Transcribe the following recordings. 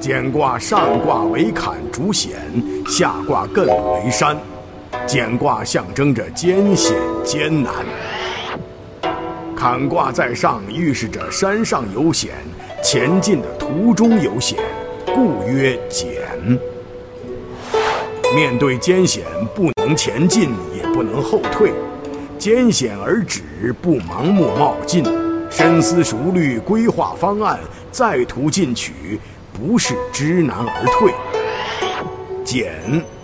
简卦上卦为坎主险，下卦艮为山。简卦象征着艰险艰难。坎卦在上，预示着山上有险，前进的途中有险，故曰简。面对艰险，不能前进，也不能后退，艰险而止，不盲目冒进，深思熟虑，规划方案，再图进取。不是知难而退，简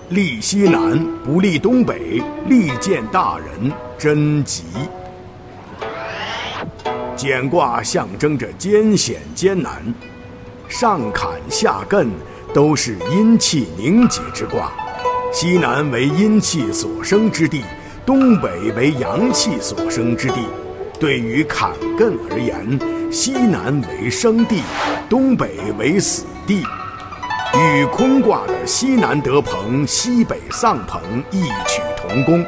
利西南，不利东北，利见大人，贞吉。简卦象征着艰险艰难，上坎下艮都是阴气凝结之卦，西南为阴气所生之地，东北为阳气所生之地。对于坎艮而言。西南为生地，东北为死地，与坤卦的西南得朋，西北丧朋异曲同工。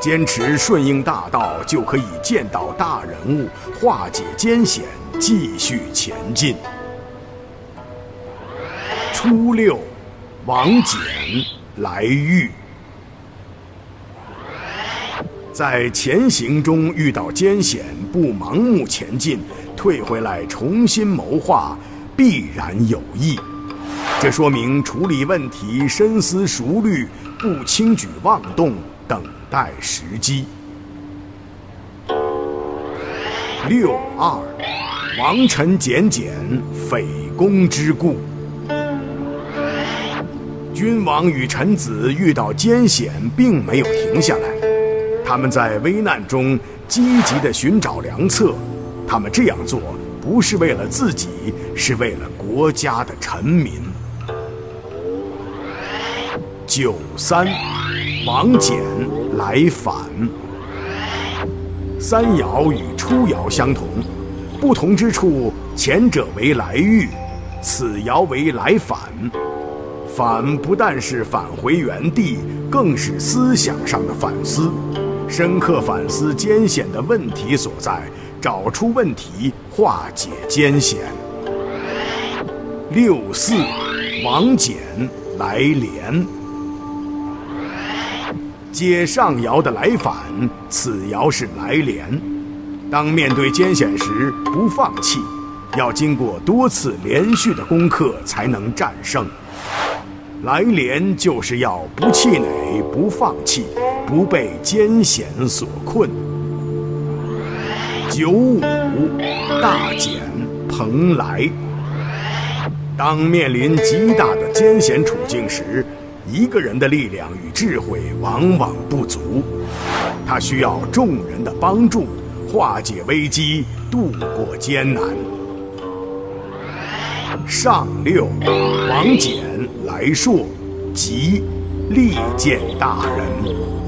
坚持顺应大道，就可以见到大人物，化解艰险，继续前进。初六，王翦来遇，在前行中遇到艰险，不盲目前进。退回来重新谋划，必然有益。这说明处理问题深思熟虑，不轻举妄动，等待时机。六二，王臣简简，匪公之故。君王与臣子遇到艰险，并没有停下来，他们在危难中积极地寻找良策。他们这样做不是为了自己，是为了国家的臣民。九三，王翦来反。三爻与初爻相同，不同之处，前者为来遇，此爻为来反。反不但是返回原地，更是思想上的反思，深刻反思艰险的问题所在。找出问题，化解艰险。六四，王翦来连，接上爻的来反，此爻是来连。当面对艰险时，不放弃，要经过多次连续的攻克才能战胜。来连就是要不气馁，不放弃，不被艰险所困。九五，大简蓬莱。当面临极大的艰险处境时，一个人的力量与智慧往往不足，他需要众人的帮助，化解危机，度过艰难。上六，王翦来硕，吉，利见大人。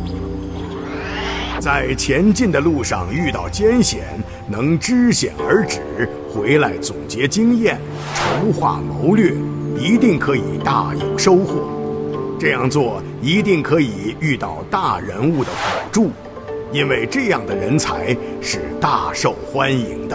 在前进的路上遇到艰险，能知险而止，回来总结经验，筹划谋略，一定可以大有收获。这样做一定可以遇到大人物的辅助，因为这样的人才是大受欢迎的。